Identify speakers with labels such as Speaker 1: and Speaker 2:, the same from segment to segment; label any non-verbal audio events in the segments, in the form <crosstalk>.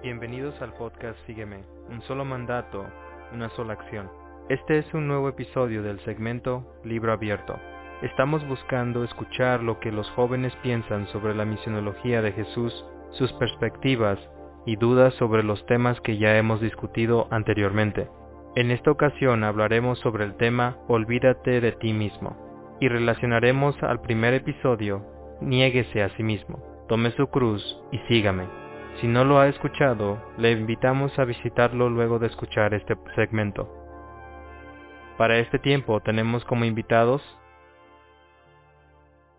Speaker 1: Bienvenidos al podcast Sígueme, un solo mandato, una sola acción. Este es un nuevo episodio del segmento Libro Abierto. Estamos buscando escuchar lo que los jóvenes piensan sobre la misionología de Jesús, sus perspectivas y dudas sobre los temas que ya hemos discutido anteriormente. En esta ocasión hablaremos sobre el tema Olvídate de ti mismo y relacionaremos al primer episodio Niéguese a sí mismo, tome su cruz y sígame. Si no lo ha escuchado, le invitamos a visitarlo luego de escuchar este segmento. Para este tiempo tenemos como invitados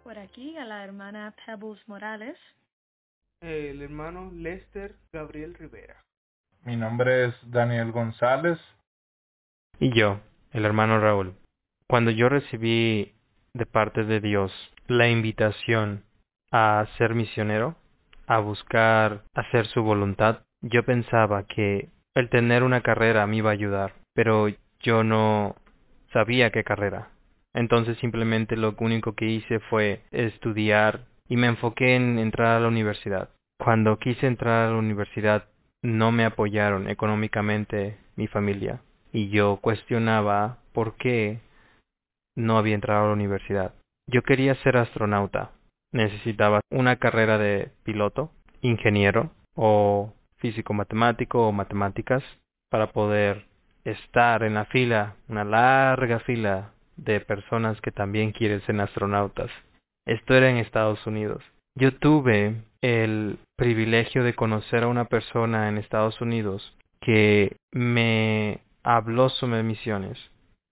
Speaker 2: por aquí a la hermana Pebbles Morales,
Speaker 3: el hermano Lester Gabriel Rivera.
Speaker 4: Mi nombre es Daniel González.
Speaker 1: y yo, el hermano Raúl. Cuando yo recibí de parte de Dios la invitación a ser misionero, a buscar hacer su voluntad, yo pensaba que el tener una carrera me iba a ayudar, pero yo no sabía qué carrera. Entonces simplemente lo único que hice fue estudiar y me enfoqué en entrar a la universidad. Cuando quise entrar a la universidad no me apoyaron económicamente mi familia y yo cuestionaba por qué no había entrado a la universidad. Yo quería ser astronauta, necesitaba una carrera de piloto, ingeniero o físico matemático o matemáticas para poder estar en la fila, una larga fila de personas que también quieren ser astronautas. Esto era en Estados Unidos. Yo tuve el privilegio de conocer a una persona en Estados Unidos que me habló sobre misiones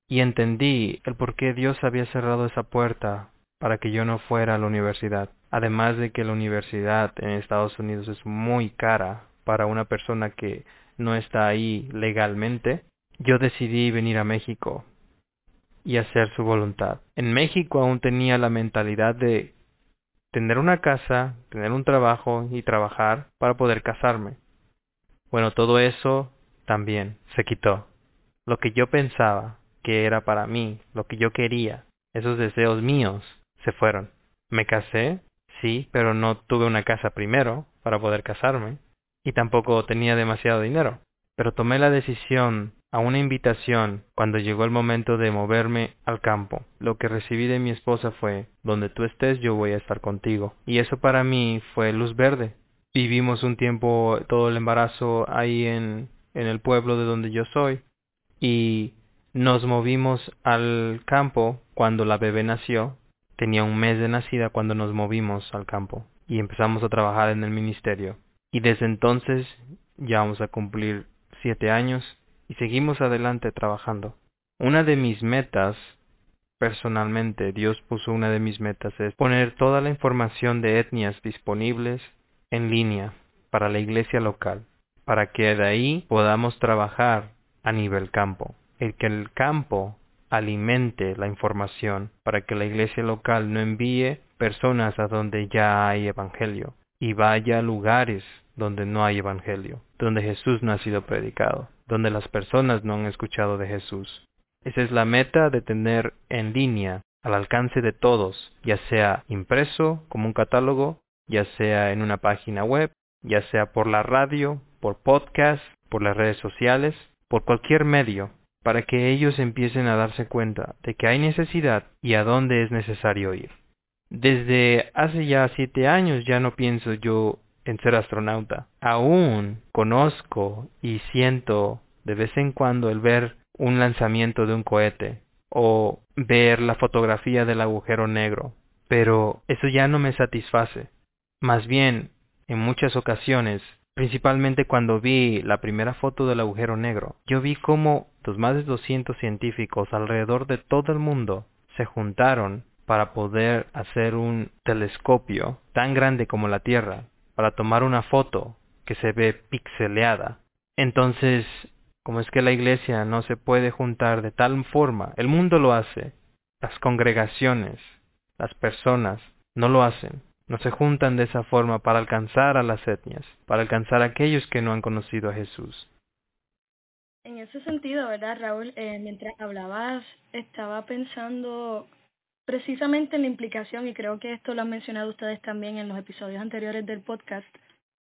Speaker 1: y entendí el por qué Dios había cerrado esa puerta para que yo no fuera a la universidad. Además de que la universidad en Estados Unidos es muy cara para una persona que no está ahí legalmente, yo decidí venir a México y hacer su voluntad. En México aún tenía la mentalidad de tener una casa, tener un trabajo y trabajar para poder casarme. Bueno, todo eso también se quitó. Lo que yo pensaba que era para mí, lo que yo quería, esos deseos míos, se fueron. Me casé, sí, pero no tuve una casa primero para poder casarme y tampoco tenía demasiado dinero. Pero tomé la decisión a una invitación cuando llegó el momento de moverme al campo. Lo que recibí de mi esposa fue, donde tú estés yo voy a estar contigo. Y eso para mí fue luz verde. Vivimos un tiempo todo el embarazo ahí en, en el pueblo de donde yo soy y nos movimos al campo cuando la bebé nació. Tenía un mes de nacida cuando nos movimos al campo y empezamos a trabajar en el ministerio. Y desde entonces ya vamos a cumplir siete años y seguimos adelante trabajando. Una de mis metas, personalmente, Dios puso una de mis metas, es poner toda la información de etnias disponibles en línea para la iglesia local, para que de ahí podamos trabajar a nivel campo. El que el campo alimente la información para que la iglesia local no envíe personas a donde ya hay evangelio y vaya a lugares donde no hay evangelio, donde Jesús no ha sido predicado, donde las personas no han escuchado de Jesús. Esa es la meta de tener en línea al alcance de todos, ya sea impreso como un catálogo, ya sea en una página web, ya sea por la radio, por podcast, por las redes sociales, por cualquier medio, para que ellos empiecen a darse cuenta de que hay necesidad y a dónde es necesario ir. Desde hace ya siete años ya no pienso yo en ser astronauta. Aún conozco y siento de vez en cuando el ver un lanzamiento de un cohete o ver la fotografía del agujero negro, pero eso ya no me satisface. Más bien, en muchas ocasiones, principalmente cuando vi la primera foto del agujero negro, yo vi cómo los más de 200 científicos alrededor de todo el mundo se juntaron para poder hacer un telescopio tan grande como la Tierra, para tomar una foto que se ve pixeleada. Entonces, como es que la iglesia no se puede juntar de tal forma, el mundo lo hace, las congregaciones, las personas no lo hacen, no se juntan de esa forma para alcanzar a las etnias, para alcanzar a aquellos que no han conocido a Jesús.
Speaker 2: En ese sentido, ¿verdad, Raúl? Eh, mientras hablabas, estaba pensando precisamente en la implicación, y creo que esto lo han mencionado ustedes también en los episodios anteriores del podcast,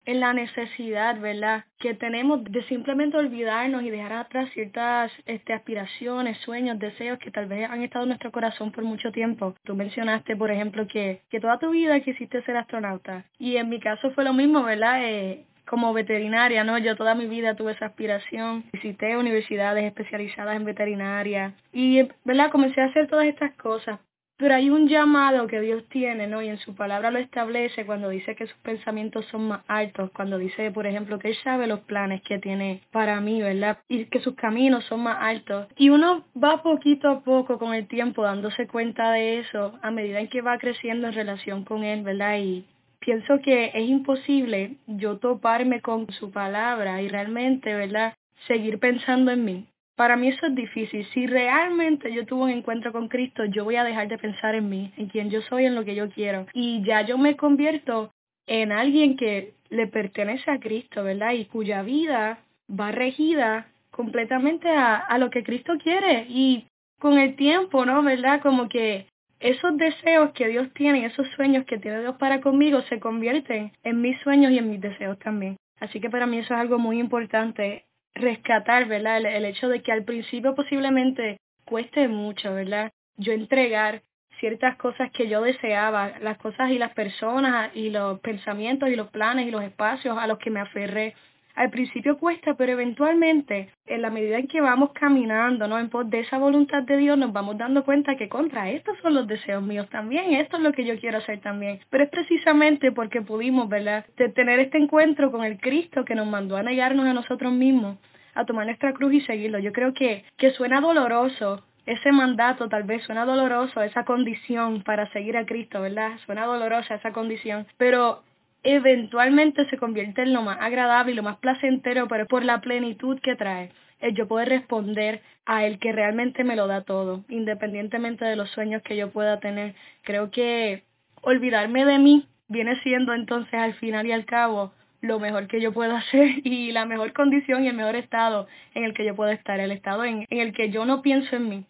Speaker 2: en la necesidad, ¿verdad? Que tenemos de simplemente olvidarnos y dejar atrás ciertas este, aspiraciones, sueños, deseos que tal vez han estado en nuestro corazón por mucho tiempo. Tú mencionaste, por ejemplo, que, que toda tu vida quisiste ser astronauta. Y en mi caso fue lo mismo, ¿verdad? Eh, como veterinaria, ¿no? Yo toda mi vida tuve esa aspiración, visité universidades especializadas en veterinaria y, ¿verdad? Comencé a hacer todas estas cosas, pero hay un llamado que Dios tiene, ¿no? Y en su palabra lo establece cuando dice que sus pensamientos son más altos, cuando dice, por ejemplo, que Él sabe los planes que tiene para mí, ¿verdad? Y que sus caminos son más altos. Y uno va poquito a poco con el tiempo dándose cuenta de eso a medida en que va creciendo en relación con Él, ¿verdad? Y pienso que es imposible yo toparme con su palabra y realmente, ¿verdad? Seguir pensando en mí para mí eso es difícil. Si realmente yo tuve un encuentro con Cristo, yo voy a dejar de pensar en mí, en quien yo soy, en lo que yo quiero. Y ya yo me convierto en alguien que le pertenece a Cristo, ¿verdad? Y cuya vida va regida completamente a, a lo que Cristo quiere. Y con el tiempo, ¿no? ¿Verdad? Como que esos deseos que Dios tiene, esos sueños que tiene Dios para conmigo, se convierten en mis sueños y en mis deseos también. Así que para mí eso es algo muy importante rescatar, ¿verdad? El, hecho de que al principio posiblemente cueste mucho, ¿verdad? Yo entregar ciertas cosas que yo deseaba, las cosas y las personas y los pensamientos y los planes y los espacios a los que me aferré al principio cuesta, pero eventualmente, en la medida en que vamos caminando, ¿no? En pos de esa voluntad de Dios, nos vamos dando cuenta que contra estos son los deseos míos también, esto es lo que yo quiero hacer también. Pero es precisamente porque pudimos, ¿verdad?, de tener este encuentro con el Cristo que nos mandó a negarnos a nosotros mismos, a tomar nuestra cruz y seguirlo. Yo creo que, que suena doloroso ese mandato tal vez suena doloroso, esa condición para seguir a Cristo, ¿verdad? Suena dolorosa esa condición, pero eventualmente se convierte en lo más agradable y lo más placentero, pero por la plenitud que trae, el yo poder responder a el que realmente me lo da todo, independientemente de los sueños que yo pueda tener. Creo que olvidarme de mí viene siendo entonces al final y al cabo lo mejor que yo puedo <laughs> hacer y la mejor condición y el mejor estado en el que yo puedo estar, el estado en, en el que yo no pienso en mí,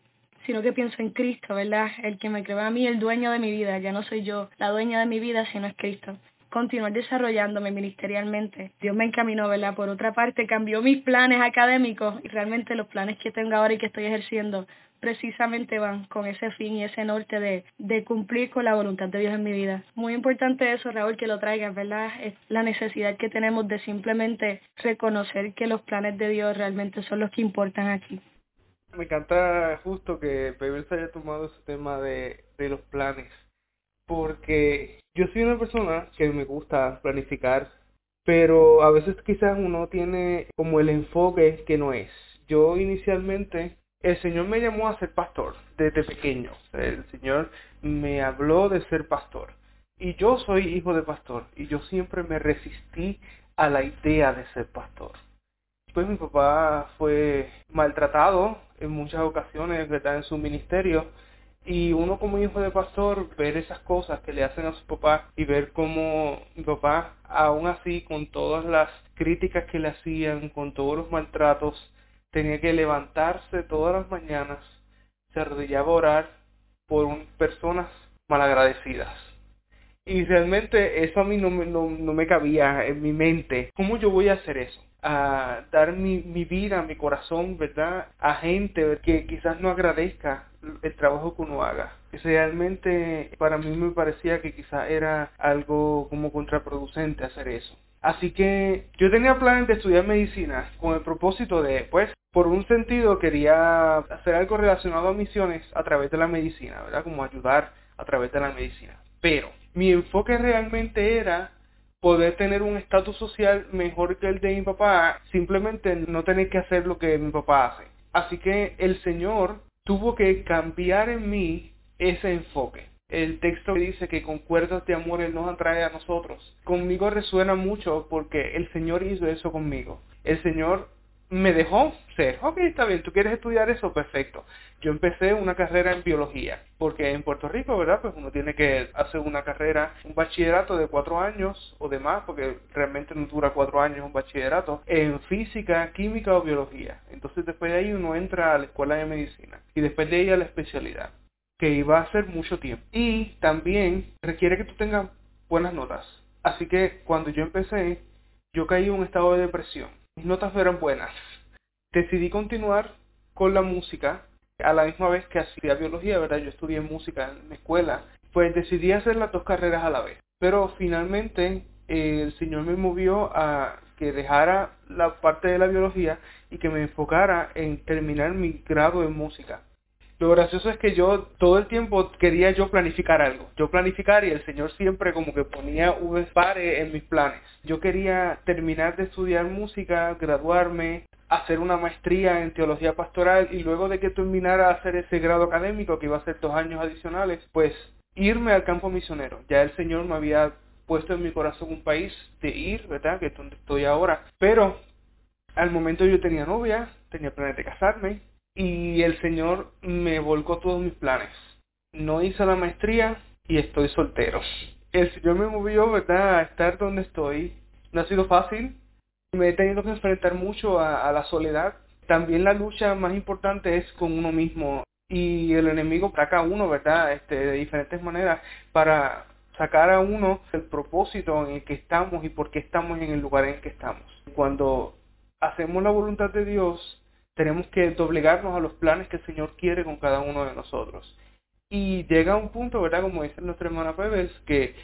Speaker 2: sino que pienso en Cristo, ¿verdad? El que me creó a mí, el dueño de mi vida, ya no soy yo la dueña de mi vida, sino es Cristo continuar desarrollándome ministerialmente. Dios me encaminó, ¿verdad? Por otra parte, cambió mis planes académicos y realmente los planes que tengo ahora y que estoy ejerciendo precisamente van con ese fin y ese norte de, de cumplir con la voluntad de Dios en mi vida. Muy importante eso, Raúl, que lo traigas, ¿verdad? Es la necesidad que tenemos de simplemente reconocer que los planes de Dios realmente son los que importan aquí.
Speaker 3: Me encanta justo que Peber se haya tomado ese tema de, de los planes porque yo soy una persona que me gusta planificar, pero a veces quizás uno tiene como el enfoque que no es. Yo inicialmente, el Señor me llamó a ser pastor desde pequeño. El Señor me habló de ser pastor. Y yo soy hijo de pastor y yo siempre me resistí a la idea de ser pastor. Pues mi papá fue maltratado en muchas ocasiones. En su ministerio y uno como hijo de pastor, ver esas cosas que le hacen a su papá y ver cómo mi papá, aún así, con todas las críticas que le hacían, con todos los maltratos, tenía que levantarse todas las mañanas, se arrodillaba a orar por personas malagradecidas. Y realmente eso a mí no, no, no me cabía en mi mente. ¿Cómo yo voy a hacer eso? A dar mi, mi vida, mi corazón, ¿verdad? A gente que quizás no agradezca el trabajo que uno haga. Realmente para mí me parecía que quizás era algo como contraproducente hacer eso. Así que yo tenía planes de estudiar medicina con el propósito de, pues, por un sentido quería hacer algo relacionado a misiones a través de la medicina, ¿verdad? Como ayudar a través de la medicina. Pero mi enfoque realmente era poder tener un estatus social mejor que el de mi papá, simplemente no tener que hacer lo que mi papá hace. Así que el Señor tuvo que cambiar en mí ese enfoque. El texto dice que con cuerdas de amor Él nos atrae a nosotros. Conmigo resuena mucho porque el Señor hizo eso conmigo. El Señor me dejó ser, ok, está bien, tú quieres estudiar eso, perfecto. Yo empecé una carrera en biología, porque en Puerto Rico, ¿verdad? Pues uno tiene que hacer una carrera, un bachillerato de cuatro años o demás, porque realmente no dura cuatro años un bachillerato, en física, química o biología. Entonces después de ahí uno entra a la escuela de medicina y después de ahí a la especialidad, que iba a ser mucho tiempo. Y también requiere que tú tengas buenas notas. Así que cuando yo empecé, yo caí en un estado de depresión. Mis notas no eran buenas. Decidí continuar con la música a la misma vez que hacía biología, ¿verdad? Yo estudié música en la escuela. Pues decidí hacer las dos carreras a la vez. Pero finalmente eh, el Señor me movió a que dejara la parte de la biología y que me enfocara en terminar mi grado en música. Lo gracioso es que yo todo el tiempo quería yo planificar algo. Yo planificar y el Señor siempre como que ponía un pare en mis planes. Yo quería terminar de estudiar música, graduarme, hacer una maestría en teología pastoral y luego de que terminara hacer ese grado académico que iba a ser dos años adicionales, pues irme al campo misionero. Ya el Señor me había puesto en mi corazón un país de ir, ¿verdad? Que es donde estoy ahora. Pero al momento yo tenía novia, tenía planes de casarme y el Señor me volcó todos mis planes. No hice la maestría y estoy soltero. El Señor me movió, ¿verdad? A estar donde estoy. No ha sido fácil. Me he tenido que enfrentar mucho a, la soledad. También la lucha más importante es con uno mismo. Y el enemigo ataca a uno, ¿verdad? Este, de diferentes maneras para sacar a uno el propósito en el que estamos y por qué estamos en el lugar en que estamos. Cuando hacemos la voluntad de Dios, tenemos que doblegarnos a los planes que el Señor quiere con cada uno de nosotros. Y llega un punto, ¿verdad? Como dice nuestra hermana Pebbles, que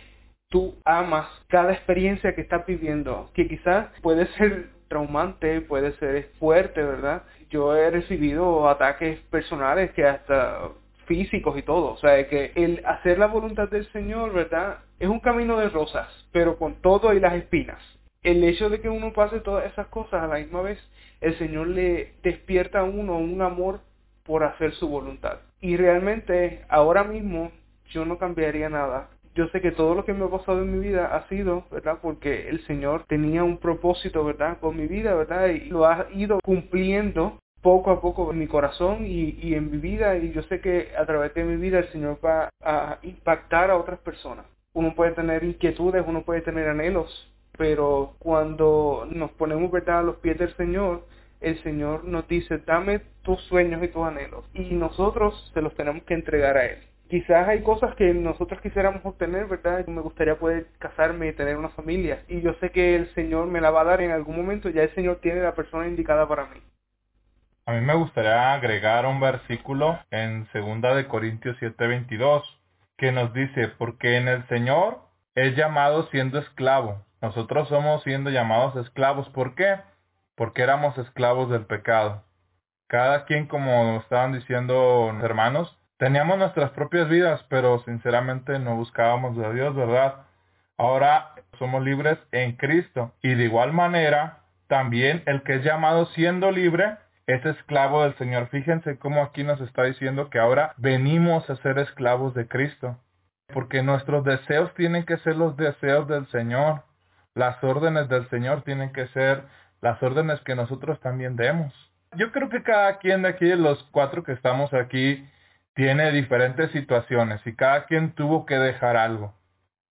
Speaker 3: tú amas cada experiencia que estás viviendo, que quizás puede ser traumante, puede ser fuerte, ¿verdad? Yo he recibido ataques personales que hasta físicos y todo. O sea, que el hacer la voluntad del Señor, ¿verdad? Es un camino de rosas, pero con todo y las espinas. El hecho de que uno pase todas esas cosas a la misma vez, el Señor le despierta a uno un amor por hacer su voluntad. Y realmente, ahora mismo, yo no cambiaría nada. Yo sé que todo lo que me ha pasado en mi vida ha sido, ¿verdad? Porque el Señor tenía un propósito, ¿verdad? Con mi vida, ¿verdad? Y lo ha ido cumpliendo poco a poco en mi corazón y, en mi vida y yo sé que a través de mi vida el Señor va a impactar a otras personas. Uno puede tener inquietudes, uno puede tener anhelos, pero cuando nos ponemos verdad a los pies del Señor, el Señor nos dice, dame tus sueños y tus anhelos. Y nosotros se los tenemos que entregar a Él. Quizás hay cosas que nosotros quisiéramos obtener, ¿verdad? Me gustaría poder casarme y tener una familia. Y yo sé que el Señor me la va a dar en algún momento. Ya el Señor tiene la persona indicada para mí.
Speaker 4: A mí me gustaría agregar un versículo en segunda de Corintios 7:22 que nos dice, porque en el Señor es llamado siendo esclavo. Nosotros somos siendo llamados esclavos. ¿Por qué? Porque éramos esclavos del pecado. Cada quien, como estaban diciendo hermanos, teníamos nuestras propias vidas, pero sinceramente no buscábamos a Dios, ¿verdad? Ahora somos libres en Cristo. Y de igual manera, también el que es llamado siendo libre, es esclavo del Señor. Fíjense cómo aquí nos está diciendo que ahora venimos a ser esclavos de Cristo. Porque nuestros deseos tienen que ser los deseos del Señor. Las órdenes del Señor tienen que ser las órdenes que nosotros también demos. Yo creo que cada quien de aquí, los cuatro que estamos aquí, tiene diferentes situaciones y cada quien tuvo que dejar algo.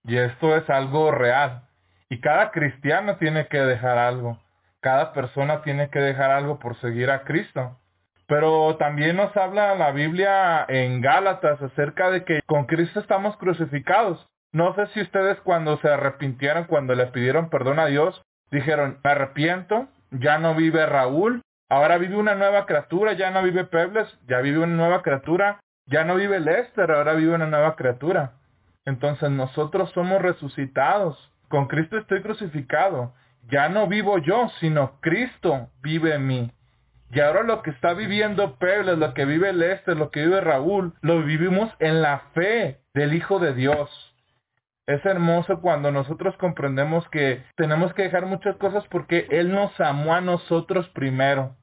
Speaker 4: Y esto es algo real. Y cada cristiano tiene que dejar algo cada persona tiene que dejar algo por seguir a Cristo. Pero también nos habla la Biblia en Gálatas acerca de que con Cristo estamos crucificados. No sé si ustedes cuando se arrepintieron, cuando le pidieron perdón a Dios, dijeron, me arrepiento, ya no vive Raúl, ahora vive una nueva criatura, ya no vive Pebles, ya vive una nueva criatura, ya no vive Lester, ahora vive una nueva criatura. Entonces nosotros somos resucitados. Con Cristo estoy crucificado ya no vivo yo, sino Cristo vive en mí. Y ahora lo que está viviendo Pebles, lo que vive Lester, lo que vive Raúl, lo vivimos en la fe del Hijo de Dios. Es hermoso cuando nosotros comprendemos que tenemos que dejar muchas cosas porque Él nos amó a nosotros primero.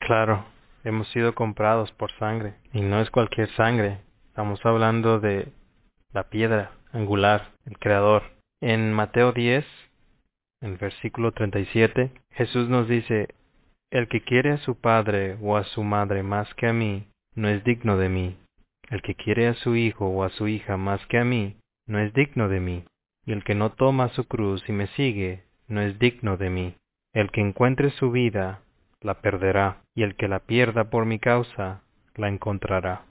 Speaker 1: Claro, hemos sido comprados por sangre y no es cualquier sangre. Estamos hablando de la piedra angular, el Creador. En Mateo 10, en versículo 37, Jesús nos dice, El que quiere a su padre o a su madre más que a mí, no es digno de mí. El que quiere a su hijo o a su hija más que a mí, no es digno de mí. Y el que no toma su cruz y me sigue, no es digno de mí. El que encuentre su vida, la perderá, y el que la pierda por mi causa, la encontrará.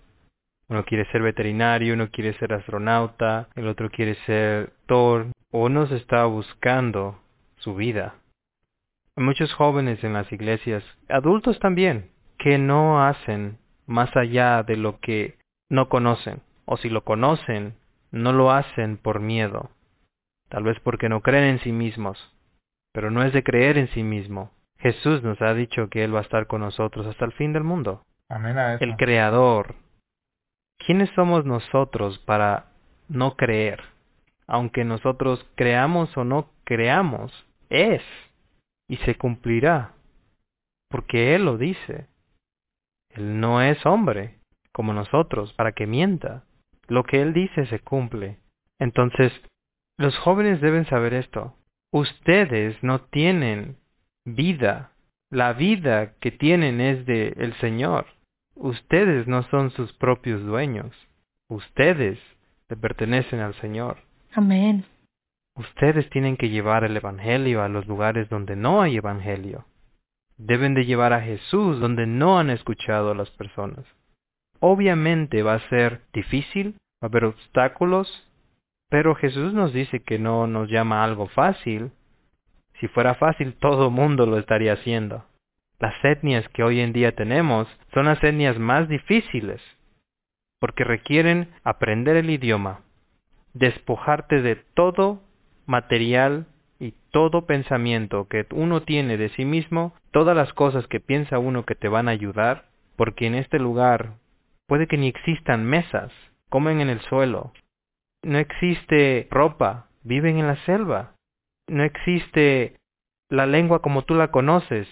Speaker 1: Uno quiere ser veterinario, uno quiere ser astronauta, el otro quiere ser doctor, uno se está buscando su vida. Hay muchos jóvenes en las iglesias, adultos también, que no hacen más allá de lo que no conocen, o si lo conocen, no lo hacen por miedo, tal vez porque no creen en sí mismos, pero no es de creer en sí mismo. Jesús nos ha dicho que Él va a estar con nosotros hasta el fin del mundo.
Speaker 4: Amén a eso.
Speaker 1: El Creador. ¿Quiénes somos nosotros para no creer? Aunque nosotros creamos o no creamos, es y se cumplirá, porque Él lo dice. Él no es hombre como nosotros para que mienta. Lo que Él dice se cumple. Entonces, los jóvenes deben saber esto. Ustedes no tienen vida. La vida que tienen es de el Señor. Ustedes no son sus propios dueños. Ustedes le pertenecen al Señor.
Speaker 2: Amén.
Speaker 1: Ustedes tienen que llevar el Evangelio a los lugares donde no hay Evangelio. Deben de llevar a Jesús donde no han escuchado a las personas. Obviamente va a ser difícil, va a haber obstáculos, pero Jesús nos dice que no nos llama algo fácil. Si fuera fácil, todo mundo lo estaría haciendo. Las etnias que hoy en día tenemos son las etnias más difíciles, porque requieren aprender el idioma, despojarte de todo material y todo pensamiento que uno tiene de sí mismo, todas las cosas que piensa uno que te van a ayudar, porque en este lugar puede que ni existan mesas, comen en el suelo, no existe ropa, viven en la selva, no existe la lengua como tú la conoces,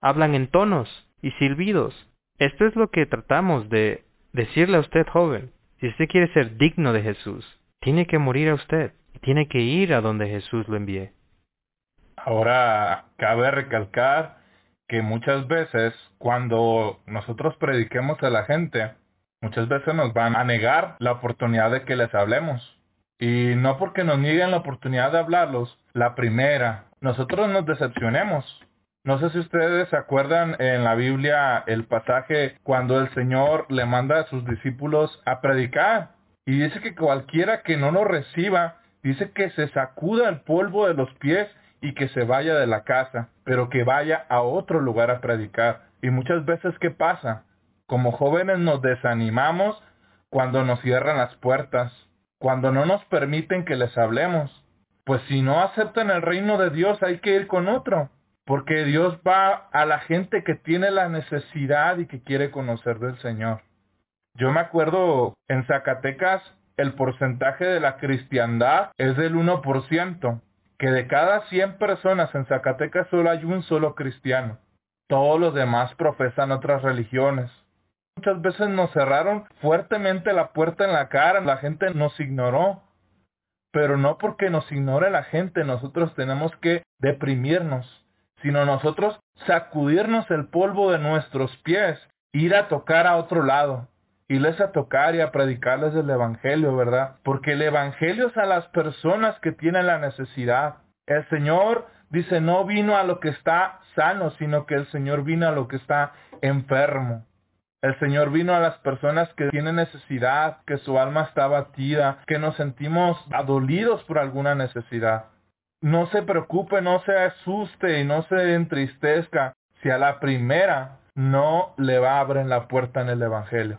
Speaker 1: hablan en tonos y silbidos. Esto es lo que tratamos de decirle a usted joven. Si usted quiere ser digno de Jesús, tiene que morir a usted, tiene que ir a donde Jesús lo envíe.
Speaker 4: Ahora, cabe recalcar que muchas veces cuando nosotros prediquemos a la gente, muchas veces nos van a negar la oportunidad de que les hablemos. Y no porque nos nieguen la oportunidad de hablarlos, la primera, nosotros nos decepcionemos. No sé si ustedes se acuerdan en la Biblia el pasaje cuando el Señor le manda a sus discípulos a predicar. Y dice que cualquiera que no lo reciba, dice que se sacuda el polvo de los pies y que se vaya de la casa, pero que vaya a otro lugar a predicar. Y muchas veces, ¿qué pasa? Como jóvenes nos desanimamos cuando nos cierran las puertas, cuando no nos permiten que les hablemos. Pues si no aceptan el reino de Dios hay que ir con otro, porque Dios va a la gente que tiene la necesidad y que quiere conocer del Señor. Yo me acuerdo en Zacatecas el porcentaje de la cristiandad es del 1%, que de cada 100 personas en Zacatecas solo hay un solo cristiano. Todos los demás profesan otras religiones. Muchas veces nos cerraron fuertemente la puerta en la cara, la gente nos ignoró. Pero no porque nos ignore la gente, nosotros tenemos que deprimirnos, sino nosotros sacudirnos el polvo de nuestros pies, ir a tocar a otro lado, irles a tocar y a predicarles el Evangelio, ¿verdad? Porque el Evangelio es a las personas que tienen la necesidad. El Señor dice, no vino a lo que está sano, sino que el Señor vino a lo que está enfermo. El Señor vino a las personas que tienen necesidad, que su alma está batida, que nos sentimos adolidos por alguna necesidad. No se preocupe, no se asuste y no se entristezca si a la primera no le va a abrir la puerta en el Evangelio.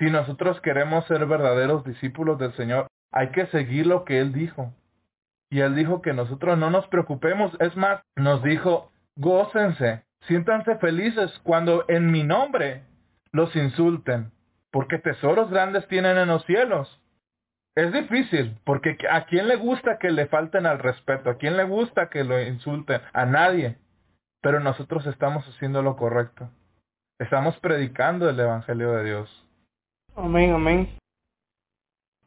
Speaker 4: Si nosotros queremos ser verdaderos discípulos del Señor, hay que seguir lo que Él dijo. Y Él dijo que nosotros no nos preocupemos. Es más, nos dijo, gócense, siéntanse felices cuando en mi nombre los insulten, porque tesoros grandes tienen en los cielos. Es difícil, porque a quién le gusta que le falten al respeto, a quién le gusta que lo insulten, a nadie. Pero nosotros estamos haciendo lo correcto. Estamos predicando el Evangelio de Dios.
Speaker 3: Amén, amén.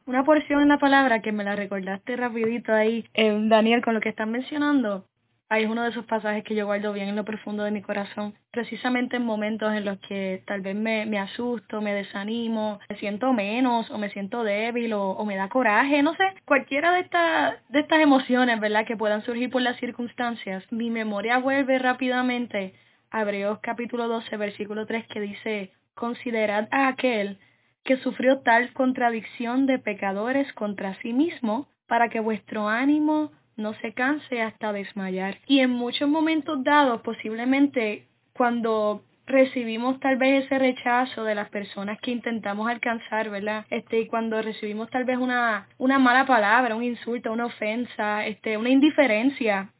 Speaker 2: Una porción en la palabra que me la recordaste rapidito ahí, en Daniel, con lo que están mencionando, Ahí es uno de esos pasajes que yo guardo bien en lo profundo de mi corazón, precisamente en momentos en los que tal vez me, asusto, me desanimo, me siento menos o me siento débil o, me da coraje, no sé, cualquiera de, estas de estas emociones, ¿verdad?, que puedan surgir por las circunstancias, mi memoria vuelve rápidamente a Hebreos capítulo 12, versículo 3, que dice, considerad a aquel que sufrió tal contradicción de pecadores contra sí mismo, para que vuestro ánimo no se canse hasta desmayar. Y en muchos momentos dados, posiblemente cuando recibimos tal vez ese rechazo de las personas que intentamos alcanzar, ¿verdad? Este, y cuando recibimos tal vez una, una mala palabra, un insulto, una ofensa, este, una indiferencia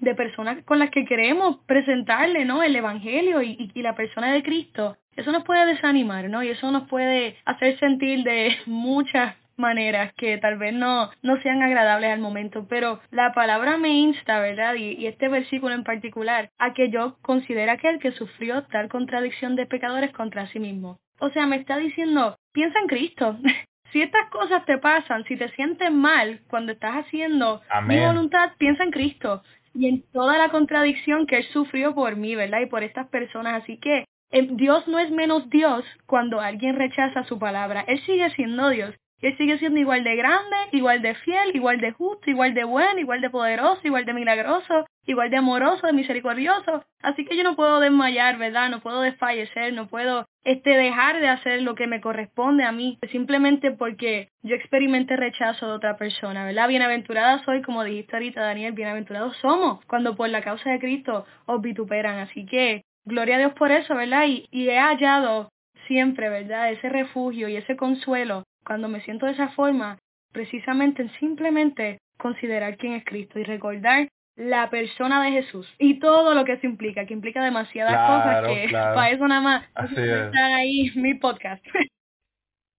Speaker 2: de personas con las que queremos presentarle, ¿no? El Evangelio y, y, la persona de Cristo. Eso nos puede desanimar, ¿no? Y eso nos puede hacer sentir de <laughs> muchas maneras que tal vez no, no sean agradables al momento, pero la palabra me insta, ¿verdad? Y, este versículo en particular, a que yo considere aquel que sufrió tal contradicción de pecadores contra sí mismo. O sea, me está diciendo, piensa en Cristo. <laughs> si estas cosas te pasan, si te sientes mal cuando estás haciendo mi voluntad, piensa en Cristo y en toda la contradicción que Él sufrió por mí, ¿verdad? Y por estas personas. Así que eh, Dios no es menos Dios cuando alguien rechaza su palabra. Él sigue siendo Dios. Él sigue siendo igual de grande, igual de fiel, igual de justo, igual de bueno, igual de poderoso, igual de milagroso, igual de amoroso, de misericordioso. Así que yo no puedo desmayar, ¿verdad? No puedo desfallecer, no puedo este dejar de hacer lo que me corresponde a mí, simplemente porque yo experimente rechazo de otra persona, ¿verdad? Bienaventurada soy, como dijiste ahorita, Daniel, bienaventurados somos cuando por la causa de Cristo os vituperan. Así que gloria a Dios por eso, ¿verdad? Y, y he hallado siempre, ¿verdad? Ese refugio y ese consuelo cuando me siento de esa forma, precisamente simplemente considerar quién es Cristo y recordar la persona de Jesús y todo lo que eso implica, que implica demasiadas cosas que <laughs> para eso nada más está ahí mi podcast.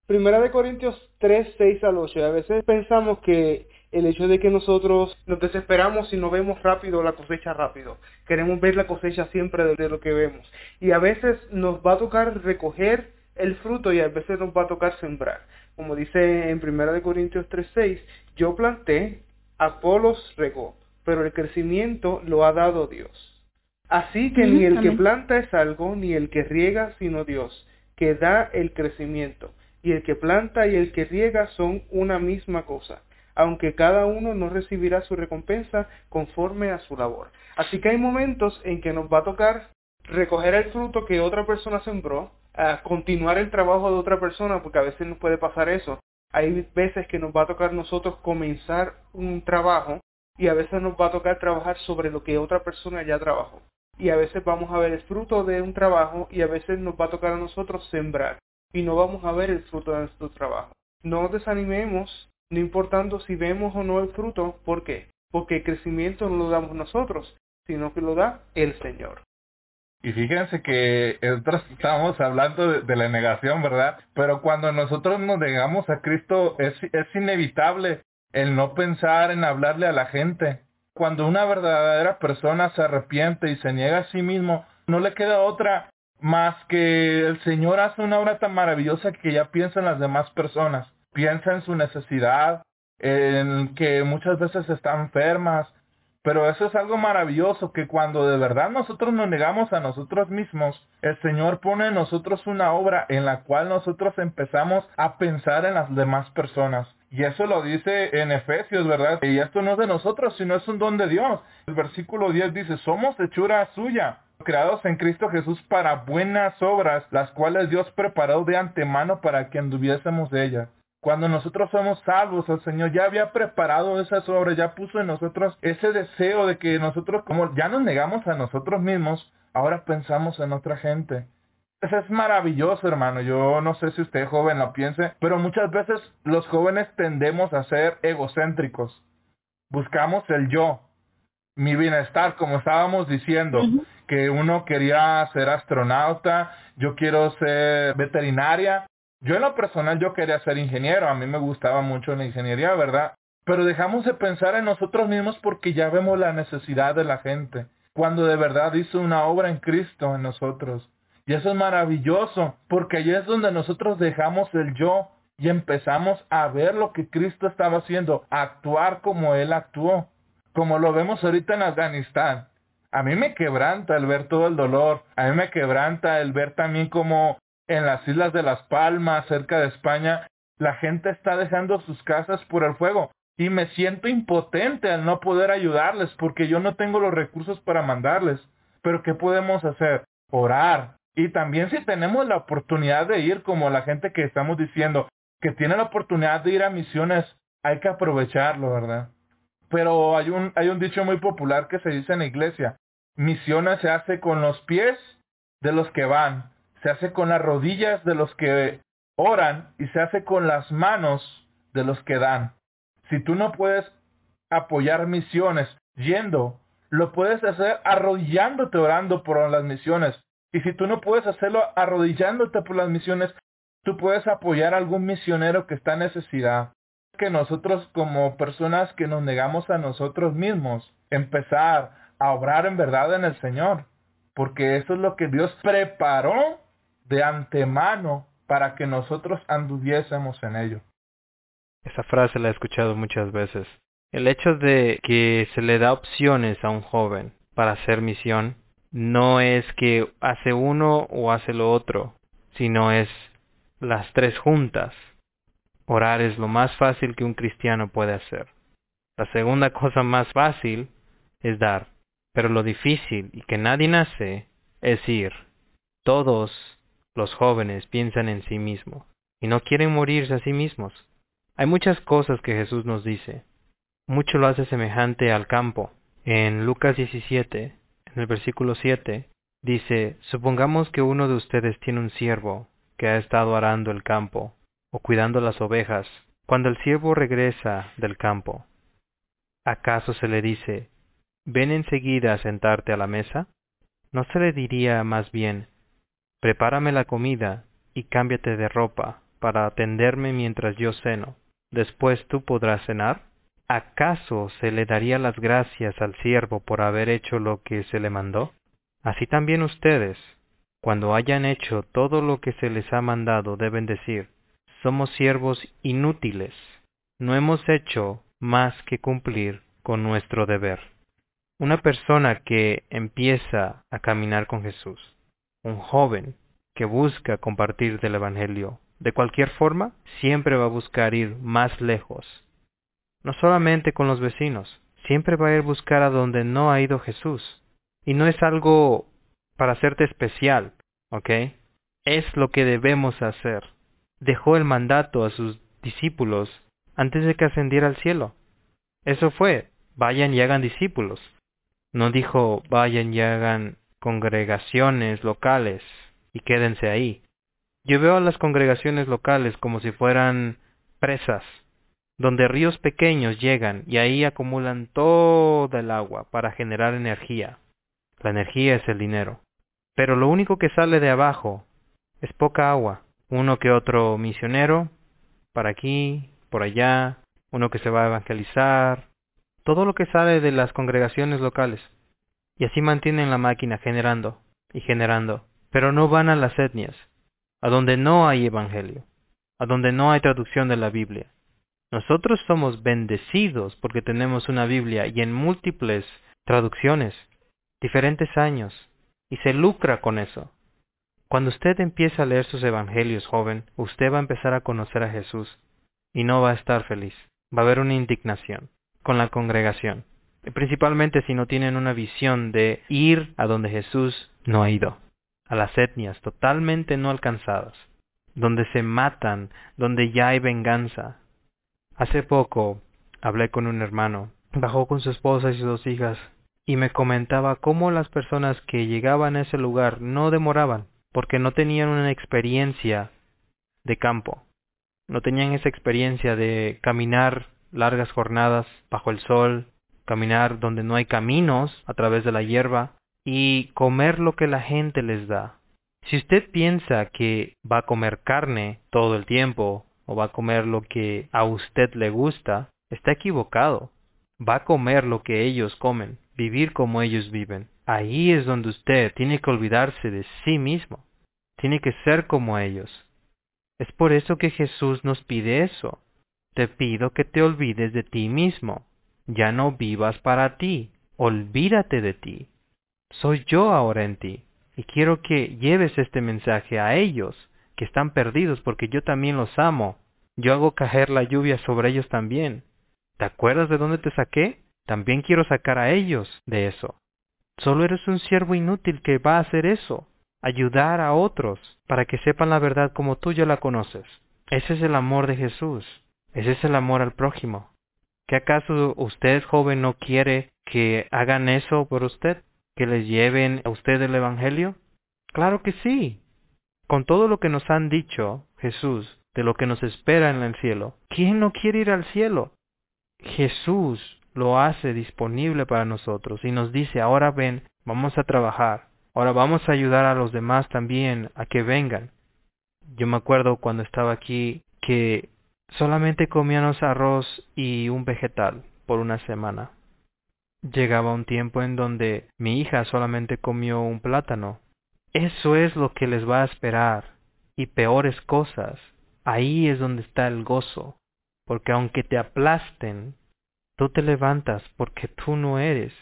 Speaker 3: Primera de Corintios 3, 6 al 8. A veces pensamos que el hecho de que nosotros nos desesperamos y no vemos rápido la cosecha rápido. Queremos ver la cosecha siempre de lo que vemos. Y a veces nos va a tocar recoger el fruto y a veces nos va a tocar sembrar como dice en 1 Corintios 3:6, yo planté, Apolos regó, pero el crecimiento lo ha dado Dios. Así que ni el que planta es algo, ni el que riega, sino Dios, que da el crecimiento. Y el que planta y el que riega son una misma cosa, aunque cada uno no recibirá su recompensa conforme a su labor. Así que hay momentos en que nos va a tocar recoger el fruto que otra persona sembró, a continuar el trabajo de otra persona, porque a veces nos puede pasar eso. Hay veces que nos va a tocar nosotros comenzar un trabajo y a veces nos va a tocar trabajar sobre lo que otra persona ya trabajó. Y a veces vamos a ver el fruto de un trabajo y a veces nos va a tocar a nosotros sembrar y no vamos a ver el fruto de nuestro trabajo. No desanimemos, no importando si vemos o no el fruto. ¿Por qué? Porque el crecimiento no lo damos nosotros, sino que lo da el Señor.
Speaker 4: Y fíjense que nosotros estamos hablando de, la negación, ¿verdad? Pero cuando nosotros nos negamos a Cristo es, inevitable el no pensar en hablarle a la gente. Cuando una verdadera persona se arrepiente y se niega a sí mismo, no le queda otra más que el Señor hace una obra tan maravillosa que ya piensa en las demás personas. Piensa en su necesidad, en que muchas veces están enfermas, pero eso es algo maravilloso, que cuando de verdad nosotros nos negamos a nosotros mismos, el Señor pone en nosotros una obra en la cual nosotros empezamos a pensar en las demás personas. Y eso lo dice en Efesios, ¿verdad? Y esto no es de nosotros, sino es un don de Dios. El versículo 10 dice, somos hechura suya, creados en Cristo Jesús para buenas obras, las cuales Dios preparó de antemano para que anduviésemos de ellas. Cuando nosotros somos salvos, el Señor ya había preparado esas obras, ya puso en nosotros ese deseo de que nosotros, como ya nos negamos a nosotros mismos, ahora pensamos en otra gente. Eso es maravilloso, hermano. Yo no sé si usted joven lo piense, pero muchas veces los jóvenes tendemos a ser egocéntricos. Buscamos el yo, mi bienestar, como estábamos diciendo, que uno quería ser astronauta, yo quiero ser veterinaria, yo en lo personal yo quería ser ingeniero, a mí me gustaba mucho la ingeniería, ¿verdad? Pero dejamos de pensar en nosotros mismos porque ya vemos la necesidad de la gente, cuando de verdad hizo una obra en Cristo en nosotros. Y eso es maravilloso, porque allí es donde nosotros dejamos el yo y empezamos a ver lo que Cristo estaba haciendo, actuar como Él actuó, como lo vemos ahorita en Afganistán. A mí me quebranta el ver todo el dolor, a mí me quebranta el ver también cómo en las Islas de las Palmas, cerca de España, la gente está dejando sus casas por el fuego y me siento impotente al no poder ayudarles porque yo no tengo los recursos para mandarles. Pero ¿qué podemos hacer? Orar. Y también si tenemos la oportunidad de ir, como la gente que estamos diciendo, que tiene la oportunidad de ir a misiones, hay que aprovecharlo, ¿verdad? Pero hay un, hay un dicho muy popular que se dice en la iglesia, misiones se hace con los pies de los que van, se hace con las rodillas de los que oran y se hace con las manos de los que dan. Si tú no puedes apoyar misiones yendo, lo puedes hacer arrodillándote orando por las misiones. Y si tú no puedes hacerlo arrodillándote por las misiones, tú puedes apoyar a algún misionero que está en necesidad. Que nosotros como personas que nos negamos a nosotros mismos, empezar a obrar en verdad en el Señor. Porque eso es lo que Dios preparó de antemano para que nosotros anduviésemos en ello.
Speaker 1: Esa frase la he escuchado muchas veces. El hecho de que se le da opciones a un joven para hacer misión no es que hace uno o hace lo otro, sino es las tres juntas. Orar es lo más fácil que un cristiano puede hacer. La segunda cosa más fácil es dar, pero lo difícil y que nadie nace es ir. Todos los jóvenes piensan en sí mismos y no quieren morirse a sí mismos. Hay muchas cosas que Jesús nos dice. Mucho lo hace semejante al campo. En Lucas 17, en el versículo 7, dice, Supongamos que uno de ustedes tiene un siervo que ha estado arando el campo o cuidando las ovejas. Cuando el siervo regresa del campo, ¿acaso se le dice, ven enseguida a sentarte a la mesa? ¿No se le diría más bien, prepárame la comida y cámbiate de ropa para atenderme mientras yo ceno? después tú podrás cenar? ¿Acaso se le daría las gracias al siervo por haber hecho lo que se le mandó? Así también ustedes, cuando hayan hecho todo lo que se les ha mandado, deben decir, somos siervos inútiles, no hemos hecho más que cumplir con nuestro deber. Una persona que empieza a caminar con Jesús, un joven que busca compartir del Evangelio, de cualquier forma, siempre va a buscar ir más lejos. No solamente con los vecinos, siempre va a ir a buscar a donde no ha ido Jesús. Y no es algo para hacerte especial, ¿ok? Es lo que debemos hacer. Dejó el mandato a sus discípulos antes de que ascendiera al cielo. Eso fue, vayan y hagan discípulos. No dijo, vayan y hagan congregaciones locales y quédense ahí. Yo veo a las congregaciones locales como si fueran presas, donde ríos pequeños llegan y ahí acumulan toda el agua para generar energía. La energía es el dinero. Pero lo único que sale de abajo es poca agua. Uno que otro misionero, para aquí, por allá, uno que se va a evangelizar, todo lo que sale de las congregaciones locales. Y así mantienen la máquina generando y generando. Pero no van a las etnias, a donde no hay evangelio, a donde no hay traducción de la Biblia. Nosotros somos bendecidos porque tenemos una Biblia y en múltiples traducciones, diferentes años, y se lucra con eso. Cuando usted empieza a leer sus evangelios, joven, usted va a empezar a conocer a Jesús y no va a estar feliz. Va a haber una indignación con la congregación, principalmente si no tienen una visión de ir a donde Jesús no ha ido a las etnias totalmente no alcanzadas, donde se matan, donde ya hay venganza. Hace poco hablé con un hermano, bajó con su esposa y sus dos hijas, y me comentaba cómo las personas que llegaban a ese lugar no demoraban, porque no tenían una experiencia de campo, no tenían esa experiencia de caminar largas jornadas bajo el sol, caminar donde no hay caminos a través de la hierba, y comer lo que la gente les da. Si usted piensa que va a comer carne todo el tiempo o va a comer lo que a usted le gusta, está equivocado. Va a comer lo que ellos comen, vivir como ellos viven. Ahí es donde usted tiene que olvidarse de sí mismo. Tiene que ser como ellos. Es por eso que Jesús nos pide eso. Te pido que te olvides de ti mismo. Ya no vivas para ti. Olvídate de ti soy yo ahora en ti. Y quiero que lleves este mensaje a ellos, que están perdidos, porque yo también los amo. Yo hago caer la lluvia sobre ellos también. ¿Te acuerdas de dónde te saqué? También quiero sacar a ellos de eso. Solo eres un siervo inútil que va a hacer eso, ayudar a otros, para que sepan la verdad como tú ya la conoces. Ese es el amor de Jesús. Ese es el amor al prójimo. ¿Qué acaso usted, joven, no quiere que hagan eso por usted? ¿Que les lleven a usted el Evangelio? Claro que sí. Con todo lo que nos han dicho, Jesús, de lo que nos espera en el cielo, ¿quién no quiere ir al cielo? Jesús lo hace disponible para nosotros y nos dice, ahora ven, vamos a trabajar, ahora vamos a ayudar a los demás también a que vengan. Yo me acuerdo cuando estaba aquí que solamente comíamos arroz y un vegetal por una semana. Llegaba un tiempo en donde mi hija solamente comió un plátano. Eso es lo que les va a esperar. Y peores cosas. Ahí es donde está el gozo. Porque aunque te aplasten, tú te levantas porque tú no eres.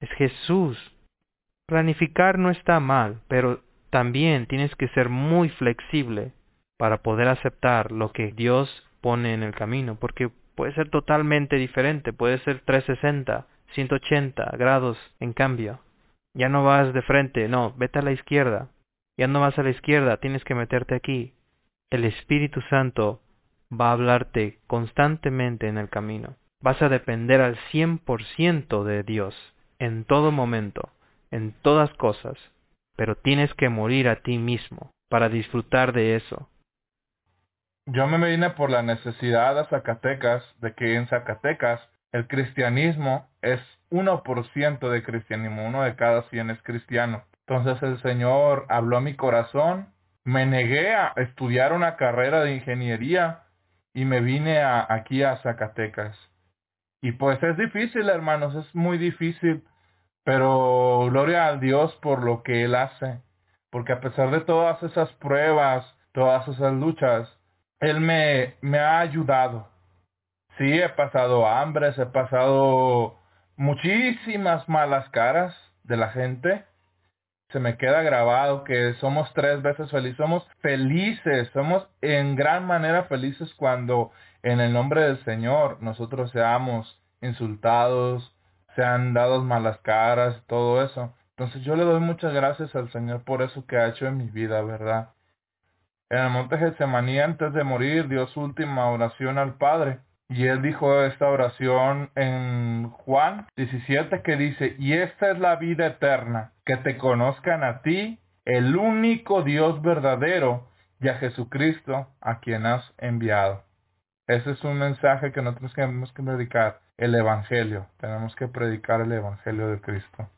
Speaker 1: Es Jesús. Planificar no está mal, pero también tienes que ser muy flexible para poder aceptar lo que Dios pone en el camino, porque puede ser totalmente diferente, puede ser 360, 180 grados en cambio. Ya no vas de frente, no, vete a la izquierda. Ya no vas a la izquierda, tienes que meterte aquí. El Espíritu Santo va a hablarte constantemente en el camino. Vas a depender al 100% de Dios, en todo momento, en todas cosas, pero tienes que morir a ti mismo para disfrutar de eso.
Speaker 4: Yo me vine por la necesidad a Zacatecas de que en Zacatecas el cristianismo es 1% de cristianismo, uno de cada 100 es cristiano. Entonces el Señor habló a mi corazón, me negué a estudiar una carrera de ingeniería y me vine aquí a Zacatecas. Y pues es difícil, hermanos, es muy difícil, pero gloria a Dios por lo que Él hace, porque a pesar de todas esas pruebas, todas esas luchas, Él me, me ha ayudado. Sí, he pasado hambres, he pasado muchísimas malas caras de la gente. Se me queda grabado que somos tres veces felices. Somos felices, somos en gran manera felices cuando en el nombre del Señor nosotros seamos insultados, sean dados malas caras, todo eso. Entonces yo le doy muchas gracias al Señor por eso que ha hecho en mi vida, ¿verdad? En el monte Getsemaní, antes de morir, dio su última oración al Padre. Y él dijo esta oración en Juan 17 que dice, y esta es la vida eterna, que te conozcan a ti, el único Dios verdadero, y a Jesucristo, a quien has enviado. Ese es un mensaje que nosotros tenemos que predicar, el Evangelio. Tenemos que predicar el Evangelio de Cristo.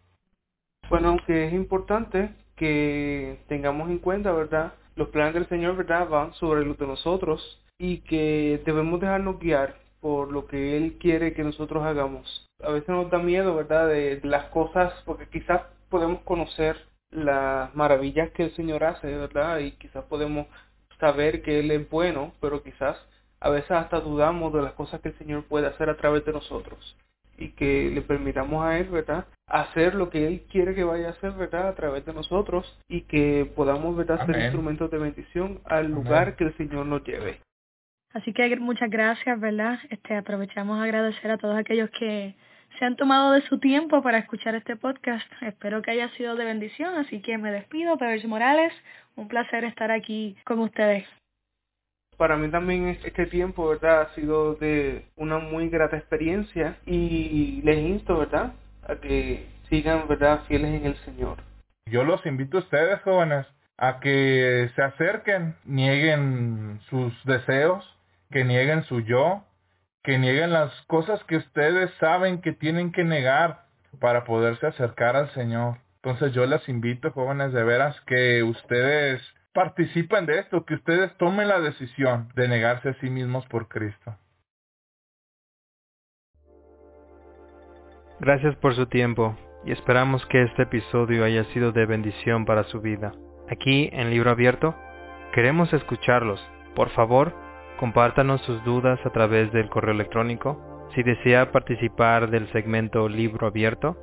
Speaker 3: Bueno, aunque es importante que tengamos en cuenta, ¿verdad? Los planes del Señor, ¿verdad? Van sobre los de nosotros y que debemos dejarnos guiar por lo que Él quiere que nosotros hagamos. A veces nos da miedo, ¿verdad?, de las cosas, porque quizás podemos conocer las maravillas que el Señor hace, ¿verdad? Y quizás podemos saber que Él es bueno, pero quizás a veces hasta dudamos de las cosas que el Señor puede hacer a través de nosotros y que le permitamos a Él, ¿verdad? Hacer lo que Él quiere que vaya a hacer, ¿verdad? A través de nosotros y que podamos, ¿verdad? Ser instrumentos de bendición al lugar que el Señor nos lleve.
Speaker 2: Así que muchas gracias, ¿verdad? Este, aprovechamos a agradecer a todos aquellos que se han tomado de su tiempo para escuchar este podcast. Espero que haya sido de bendición, así que me despido, Pedro Morales. Un placer estar aquí con ustedes.
Speaker 3: Para mí también este tiempo, ¿verdad? Ha sido de una muy grata experiencia y les insto, ¿verdad? A que sigan, ¿verdad? Fieles en el Señor.
Speaker 4: Yo los invito a ustedes, jóvenes, a que se acerquen, nieguen sus deseos, que nieguen su yo, que nieguen las cosas que ustedes saben que tienen que negar para poderse acercar al Señor. Entonces yo les invito, jóvenes, de veras, que ustedes participen de esto, que ustedes tomen la decisión de negarse a sí mismos por Cristo.
Speaker 1: Gracias por su tiempo y esperamos que este episodio haya sido de bendición para su vida. Aquí en Libro Abierto queremos escucharlos. Por favor, compártanos sus dudas a través del correo electrónico. Si desea participar del segmento Libro Abierto,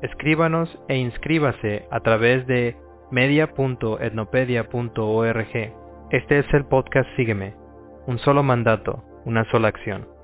Speaker 1: escríbanos e inscríbase a través de media.etnopedia.org. Este es el podcast Sígueme, un solo mandato, una sola acción.